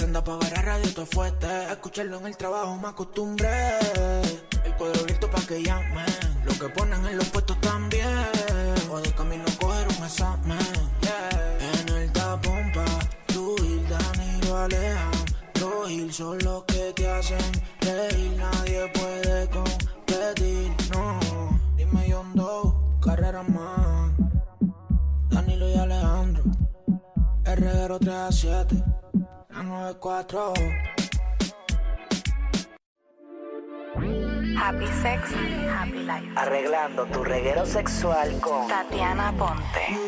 Senda pa' ver a radio todo fuerte. Escucharlo en el trabajo me acostumbré. El cuadro abierto pa' que llamen. Lo que ponen en los puestos también. O de camino a coger un examen. Yeah. En el tapón pa' tu ir, Danilo Alejandro Gil son los que te hacen reír. Nadie puede competir, no. Dime John Doe, carrera más. Danilo y Alejandro. El reguero 3 a 7. La 94. Happy Sex, Happy Life. Arreglando tu reguero sexual con Tatiana Ponte.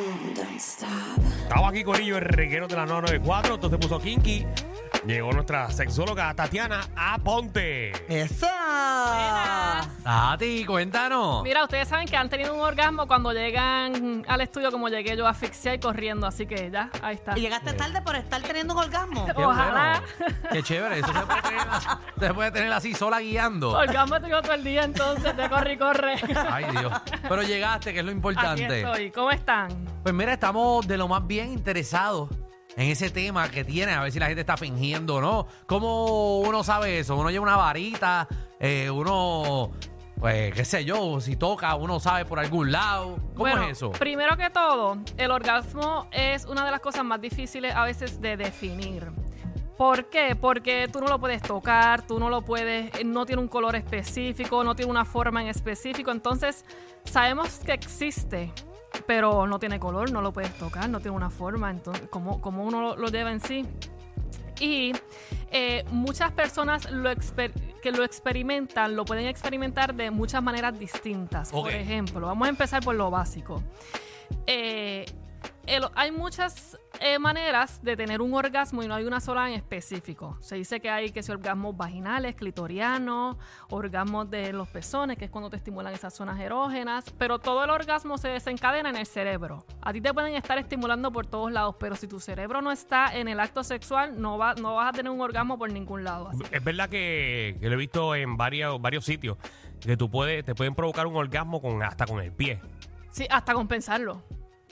Estaba aquí Corillo, el reguero de la 994, entonces puso Kinky. Llegó nuestra sexóloga Tatiana Aponte. ¡Esa! Tati, cuéntanos. Mira, ustedes saben que han tenido un orgasmo cuando llegan al estudio como llegué yo asfixiada y corriendo, así que ya, ahí está. Y llegaste tarde por estar teniendo un orgasmo. Qué Ojalá. bueno. Qué chévere. Eso se puede, tener, se puede tener así sola guiando. Orgasmo tengo todo el día, entonces te corre y corre. Ay, Dios. Pero llegaste, que es lo Aquí importante. estoy. ¿Cómo están? Pues mira, estamos de lo más bien interesados en ese tema que tiene, a ver si la gente está fingiendo o no. ¿Cómo uno sabe eso? Uno lleva una varita, eh, uno, pues, qué sé yo, si toca, uno sabe por algún lado. ¿Cómo Bueno, es eso? Primero que todo, el orgasmo es una de las cosas más difíciles a veces de definir. ¿Por qué? Porque tú no lo puedes tocar, tú no lo puedes, no tiene un color específico, no tiene una forma en específico. Entonces, sabemos que existe, pero no tiene color, no lo puedes tocar, no tiene una forma. Entonces, ¿cómo, cómo uno lo, lo lleva en sí? Y eh, muchas personas lo exper- que lo experimentan, lo pueden experimentar de muchas maneras distintas. Por ejemplo, vamos a empezar por lo básico. Eh, el- hay muchas eh, maneras de tener un orgasmo y no hay una sola en específico. Se dice que hay que ser orgasmos vaginales, clitorianos, orgasmos de los pezones, que es cuando te estimulan esas zonas erógenas, pero todo el orgasmo se desencadena en el cerebro. A ti te pueden estar estimulando por todos lados, pero si tu cerebro no está en el acto sexual, no, va, no vas a tener un orgasmo por ningún lado. Así Es verdad que, que lo he visto en varios, varios sitios, que tú puedes, te pueden provocar un orgasmo con hasta con el pie. Sí, hasta compensarlo.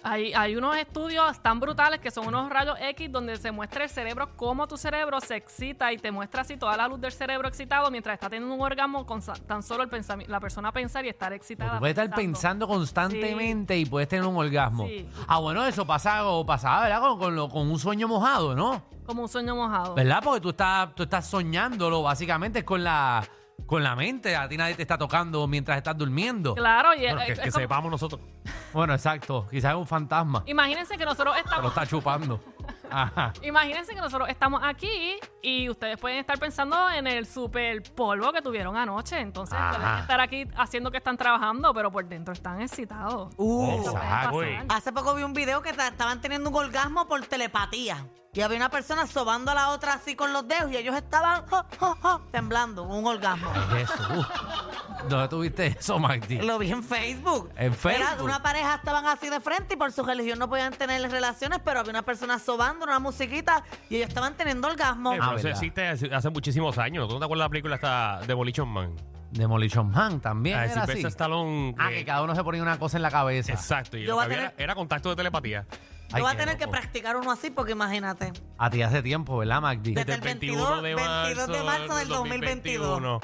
Hay, hay unos estudios tan brutales que son unos rayos X donde se muestra el cerebro, cómo tu cerebro se excita y te muestra así toda la luz del cerebro excitado mientras está teniendo un orgasmo con tan solo el la persona pensar y estar excitada. Puedes estar pensando constantemente y puedes tener un orgasmo. Sí. Ah, bueno, eso pasa o pasaba, ¿verdad? Con, con lo- con un sueño mojado, ¿no? Como un sueño mojado. ¿Verdad? Porque tú estás, tú estás soñándolo, básicamente es con la, con la mente. A ti nadie te está tocando mientras estás durmiendo. Claro, y Bueno, es- que, es que como- sepamos nosotros. Bueno, exacto. Quizás es un fantasma. imagínense que nosotros Pero estamos está chupando. Ajá. Imagínense que nosotros estamos aquí y ustedes pueden estar pensando en el super polvo que tuvieron anoche. Entonces Ajá. pueden estar aquí haciendo que están trabajando, pero por dentro están excitados. Uh. Eso puede Exacto, pasar. güey. Hace poco vi un video que ta- estaban teniendo un orgasmo por telepatía. Y había una persona sobando a la otra así con los dedos y ellos estaban temblando, un orgasmo. Uh. ¿Dónde tuviste eso, Magdi? Lo vi en Facebook. ¿En Era Facebook? una pareja estaban así de frente y por su religión no podían tener relaciones, pero había una persona sobando una musiquita y ellos estaban teniendo orgasmo. Eh, Ah, pero eso ¿verdad? existe hace, hace muchísimos años. ¿Tú no te acuerdas de la película esta Demolition Man? Demolition Man también. Ah, era Sylvester así. Stallone. Ah, que- cada uno se ponía una cosa en la cabeza. Exacto. Y Yo lo voy que a había tener- era, era contacto de telepatía. Yo Ay, voy a qué tener que loco. practicar uno así porque imagínate. A ti hace tiempo, ¿verdad, Magdi? Desde el 22 de 22 de marzo del 2021.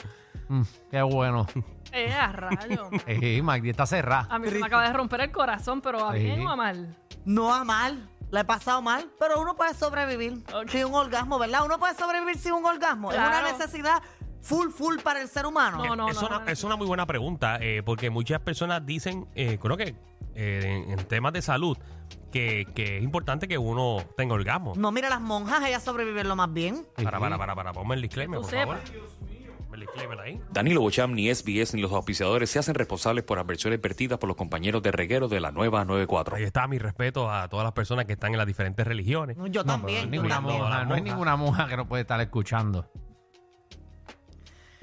Mm, qué bueno. Eh, a rayo. Eh, Magdi está cerrada. A mí se me acaba de romper el corazón, pero ¿a Sí. bien o a mal? No a mal. La he pasado mal, pero uno puede sobrevivir Ok. sin un orgasmo, ¿verdad? Uno puede sobrevivir sin un orgasmo. Es una Claro. necesidad full, full para el ser humano. No, no, es, no, una, no, no. es una muy buena pregunta, eh, porque muchas personas dicen, eh, creo que eh, en, en temas de salud, que, que es importante que uno tenga orgasmo. No, mira, las monjas, ellas sobreviven lo más bien. Para, para, para, para, ponme el disclaimer, por favor. El disclaimer ahí. Danilo Bocham, ni SBS, ni los auspiciadores se hacen responsables por adversiones vertidas por los compañeros de reguero de la nueva 94. Ahí está mi respeto a todas las personas que están en las diferentes religiones. No, yo No, también. no hay yo ninguna también. monja, no hay ninguna monja que no puede estar escuchando.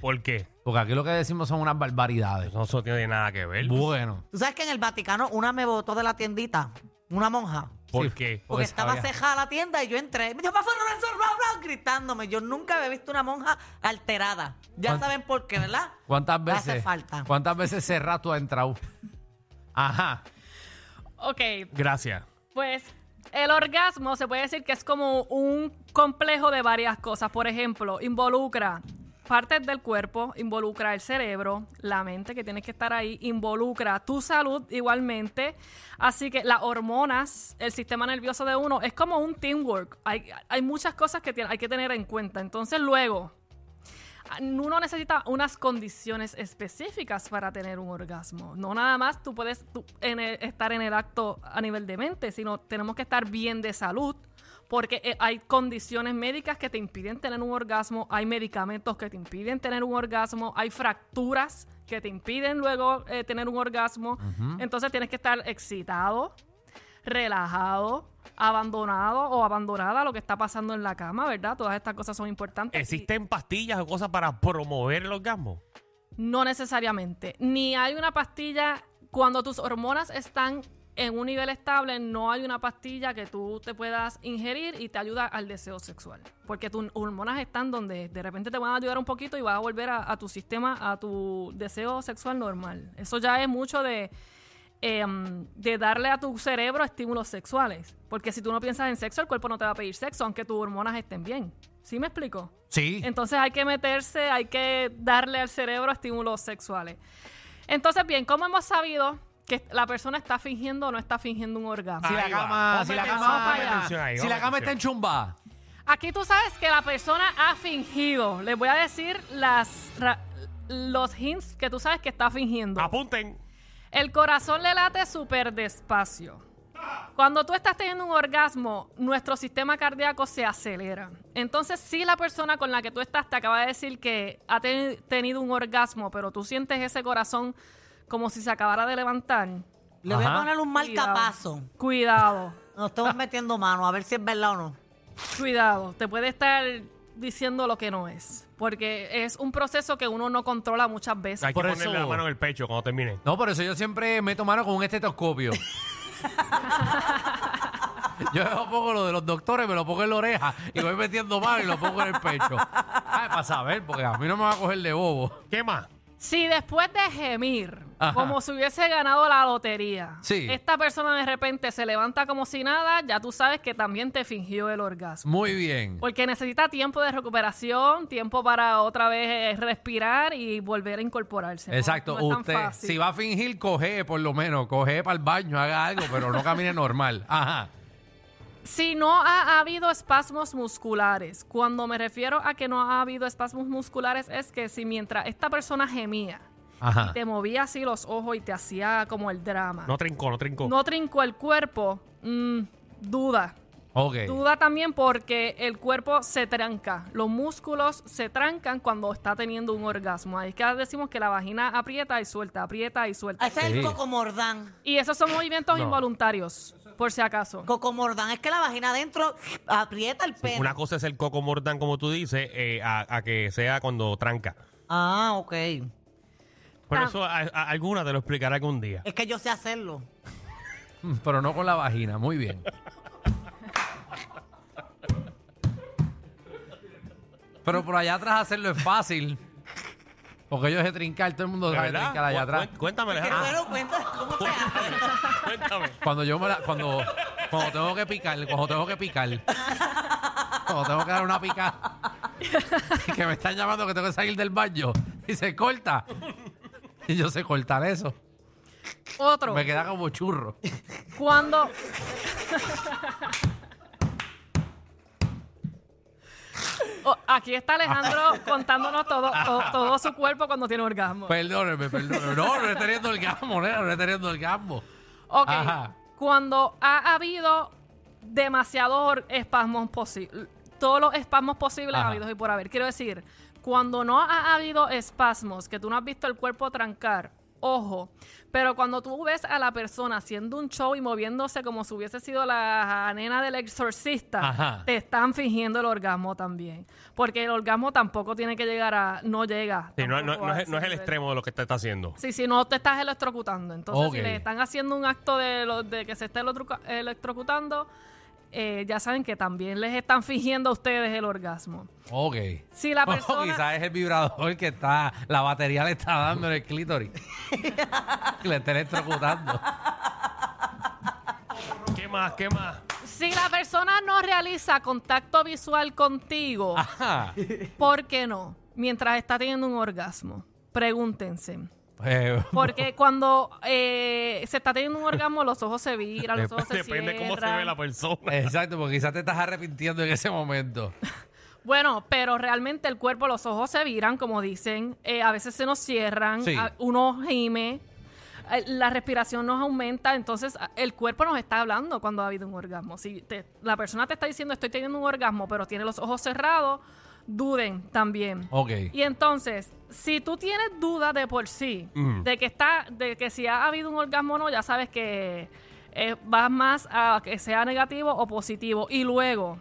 ¿Por qué? Porque aquí lo que decimos son unas barbaridades. No, eso tiene nada que ver. Bueno. Tú sabes que en el Vaticano una me botó de la tiendita, una monja. ¿Por Sí. qué? Porque Porque estaba sabía- cejada la tienda y yo entré. Me dijo, "Pasó, Lorenzo, bla, bla", gritándome. Yo nunca había visto una monja alterada. Ya ¿Cuán- saben por qué, ¿verdad? ¿Cuántas veces? hace falta. ¿Cuántas veces cerrado tú has entrado? Ajá. Ok, Gracias. pues El orgasmo se puede decir que es como un complejo de varias cosas. Por ejemplo, involucra partes del cuerpo, involucra el cerebro, la mente que tienes que estar ahí, involucra tu salud igualmente. Así que las hormonas, el sistema nervioso de uno, es como un teamwork. Hay, hay muchas cosas que hay que tener en cuenta. Entonces luego, uno necesita unas condiciones específicas para tener un orgasmo. No nada más tú puedes estar en el acto a nivel de mente, sino tenemos que estar bien de salud. Porque eh, hay condiciones médicas que te impiden tener un orgasmo, hay medicamentos que te impiden tener un orgasmo, hay fracturas que te impiden luego eh, tener un orgasmo. Entonces tienes que estar excitado, relajado, abandonado o abandonada a lo que está pasando en la cama, ¿verdad? Todas estas cosas son importantes. Y- ¿Existen pastillas o cosas para promover el orgasmo? no necesariamente. Ni hay una pastilla, cuando tus hormonas están en un nivel estable, no hay una pastilla que tú te puedas ingerir y te ayuda al deseo sexual. Porque tus hormonas están donde de repente te van a ayudar un poquito y vas a volver a, a tu sistema, a tu deseo sexual normal. Eso ya es mucho de, em, de darle a tu cerebro estímulos sexuales. Porque si tú no piensas en sexo, el cuerpo no te va a pedir sexo, aunque tus hormonas estén bien. ¿Sí me explico? Sí. Entonces hay que meterse, hay que darle al cerebro estímulos sexuales. Entonces, bien, ¿cómo hemos sabido que la persona está fingiendo o no está fingiendo un orgasmo? Si la Ahí va. cama, la atención ahí, si la atención. está enchumbada. Aquí tú sabes que la persona ha fingido. Les voy a decir las ra- los hints que tú sabes que está fingiendo. Apunten. El corazón le late súper despacio. Cuando tú estás teniendo un orgasmo, nuestro sistema cardíaco se acelera. Entonces, si la persona con la que tú estás te acaba de decir que ha te- tenido un orgasmo, pero tú sientes ese corazón como si se acabara de levantar, Le voy a Ajá. poner un Cuidado. marcapaso. cuidado, Nos estamos metiendo mano a ver si es verdad o no. cuidado. Te puede estar diciendo lo que no es. Porque es un proceso que uno no controla muchas veces. Hay que Por ponerle eso- la mano en el pecho cuando termine. No, por eso yo siempre meto mano con un estetoscopio. yo me pongo lo de los doctores, me lo pongo en la oreja y voy metiendo mano y lo pongo en el pecho. Ay, para saber, porque a mí no me va a coger de bobo. ¿Qué más? Si después de gemir, Ajá. como si hubiese ganado la lotería, Sí. esta persona de repente se levanta como si nada, ya tú sabes que también te fingió el orgasmo. Muy bien. Porque necesita tiempo de recuperación, tiempo para otra vez eh, respirar y volver a incorporarse. ¿no? Exacto. No es tan Usted, fácil. si va a fingir, coge por lo menos, coge para el baño, haga algo, pero no camine normal. Ajá. Si no ha habido espasmos musculares, cuando me refiero a que no ha habido espasmos musculares es que si mientras esta persona gemía, Ajá. te movía así los ojos y te hacía como el drama, No trincó, no trincó. no trincó el cuerpo, mm, duda. Duda también porque el cuerpo se tranca, los músculos se trancan cuando está teniendo un orgasmo. Ahí es que decimos que la vagina aprieta y suelta, aprieta y suelta. Ese es Sí. el cocomordán. Y esos son movimientos No. involuntarios, por si acaso. Cocomordán es que la vagina adentro aprieta el pene. Una cosa es el coco mordán, como tú dices, eh, a, a que sea cuando tranca. Ah, ok. Pero Ah. eso a, a- alguna te lo explicará algún día. Es que yo sé hacerlo. Pero no con la vagina. Muy bien. Pero por allá atrás hacerlo es fácil. Porque ellos de trincar, todo el mundo ¿De sabe verdad? trincar allá Cu- atrás. cuen- Cuéntame, Alejandro. bueno, cuenta cómo se hace. Cuéntame. Cuando yo me la, cuando, cuando tengo que picar, cuando tengo que picar, cuando tengo que dar una pica, que me están llamando que tengo que salir del baño y se corta. Y yo sé cortar eso. Otro, Me queda como churro. cuando... Oh, aquí está Alejandro contándonos todo, to- todo su cuerpo cuando tiene orgasmo. Perdóneme, perdóneme. No, no estoy teniendo orgasmo, nena, no estoy teniendo orgasmo. Ok. Ajá. Cuando ha habido demasiados or- espasmos posibles, todos los espasmos posibles Ajá. habidos y por haber. Quiero decir, cuando no ha habido espasmos, que tú no has visto el cuerpo trancar, ojo. Pero cuando tú ves a la persona haciendo un show y moviéndose como si hubiese sido la nena del exorcista, Ajá. te están fingiendo el orgasmo también. Porque el orgasmo tampoco tiene que llegar a. No llega. Sí, no, es, no es ese el extremo de lo que te está haciendo. Sí, si no te estás electrocutando. Entonces, si le están haciendo un acto de, lo- de que se esté electrocu- electrocutando, eh, ya saben que también les están fingiendo a ustedes el orgasmo. Ok. Si la O persona... quizás es el vibrador que está, la batería le está dando en el clítoris. le está electrocutando. ¿Qué más? ¿Qué más? Si la persona no realiza contacto visual contigo, Ajá. ¿por qué no? Mientras está teniendo un orgasmo. Pregúntense. Eh, Porque cuando eh, se está teniendo un orgasmo, los ojos se viran, los ojos se Depende cómo se cierran. ve la persona. exacto, porque quizás te estás arrepintiendo en ese momento. Bueno, pero realmente el cuerpo, los ojos se viran, como dicen. eh, a veces se nos cierran, Sí. a- uno gime, eh, la respiración nos aumenta. Entonces, a- el cuerpo nos está hablando cuando ha habido un orgasmo. Si te- la persona te está diciendo estoy teniendo un orgasmo, pero tiene los ojos cerrados, duden también. Ok. Y entonces, si tú tienes dudas de por sí, de que está, de que si ha habido un orgasmo o no, ya sabes que eh, vas más a que sea negativo o positivo. Y luego,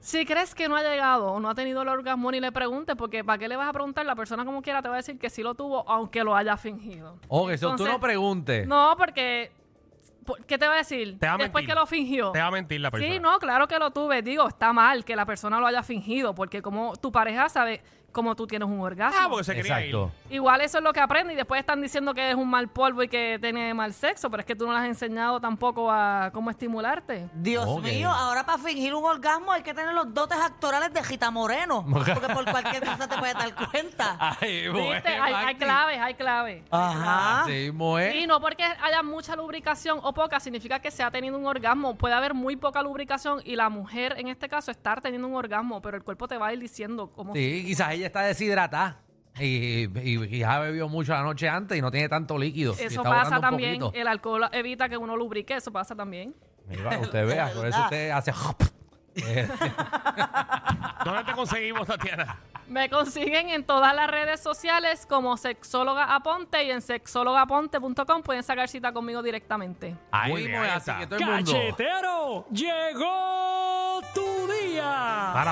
si crees que no ha llegado o no ha tenido el orgasmo, ni le preguntes, porque ¿para qué le vas a preguntar? La persona como quiera te va a decir que sí lo tuvo, aunque lo haya fingido. Ok, eso tú Entonces, no preguntes. No, porque... ¿por- ¿Qué te va a decir? Te va a Después mentir. que lo fingió. Te va a mentir la persona. Sí, no, claro que lo tuve. Digo, está mal que la persona lo haya fingido, porque como tu pareja sabe cómo tú tienes un orgasmo. Ah, porque se quería ir. Igual eso es lo que aprende y después están diciendo que es un mal polvo y que tiene mal sexo, pero es que tú no le has enseñado tampoco a cómo estimularte. Dios Ok. mío, ahora para fingir un orgasmo hay que tener los dotes actorales de Gita Moreno. Porque por cualquier cosa te puedes dar cuenta. Ay, mujer, ¿Viste? Hay, hay Magdi. claves, hay claves. Ajá. Sí, mujer. Y no porque haya mucha lubricación o poca significa que se ha tenido un orgasmo. Puede haber muy poca lubricación y la mujer, en este caso, estar teniendo un orgasmo, pero el cuerpo te va a ir diciendo cómo Sí, quizás ella está deshidratada. Y, y, y ya bebió mucho la noche antes y no tiene tanto líquido. y Eso está pasa botando un también. poquito. El alcohol evita que uno lubrique, eso pasa también. Mira, usted vea, por eso usted hace. ¿Dónde te conseguimos, Tatiana? Me consiguen en todas las redes sociales como Sexóloga Aponte y en sexólogaaponte.com pueden sacar cita conmigo directamente. Ahí Muy bien, ahí así está. que todo el mundo. Cachetero, llegó tu día. Para